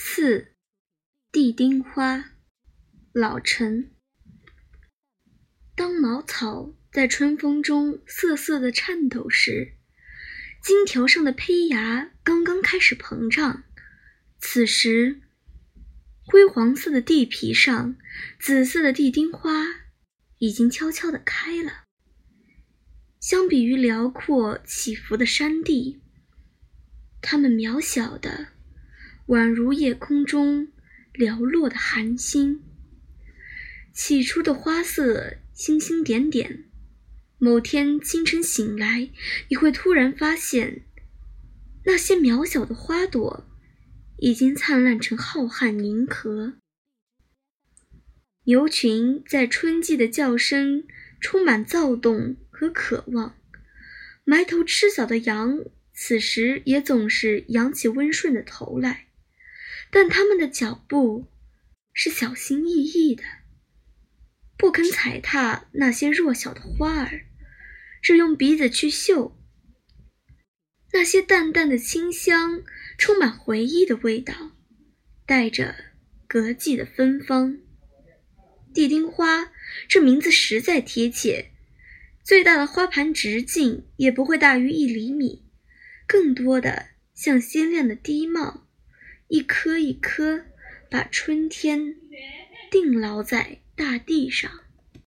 四，地丁花，老陈。当茅草在春风中瑟瑟的颤抖时，荆条上的胚芽刚刚开始膨胀。此时，灰黄色的地皮上，紫色的地丁花已经悄悄地开了。相比于辽阔起伏的山地，它们渺小的。宛如夜空中寥落的寒星。起初的花色星星点点，某天清晨醒来，你会突然发现，那些渺小的花朵已经灿烂成浩瀚银河。牛群在春季的叫声充满躁动和渴望，埋头吃草的羊此时也总是扬起温顺的头来。但他们的脚步是小心翼翼的，不肯踩踏那些弱小的花儿，只用鼻子去嗅那些淡淡的清香，充满回忆的味道，带着隔季的芬芳。地丁花这名字实在贴切，最大的花盘直径也不会大于一厘米，更多的像鲜亮的低帽。一颗一颗，把春天定牢在大地上。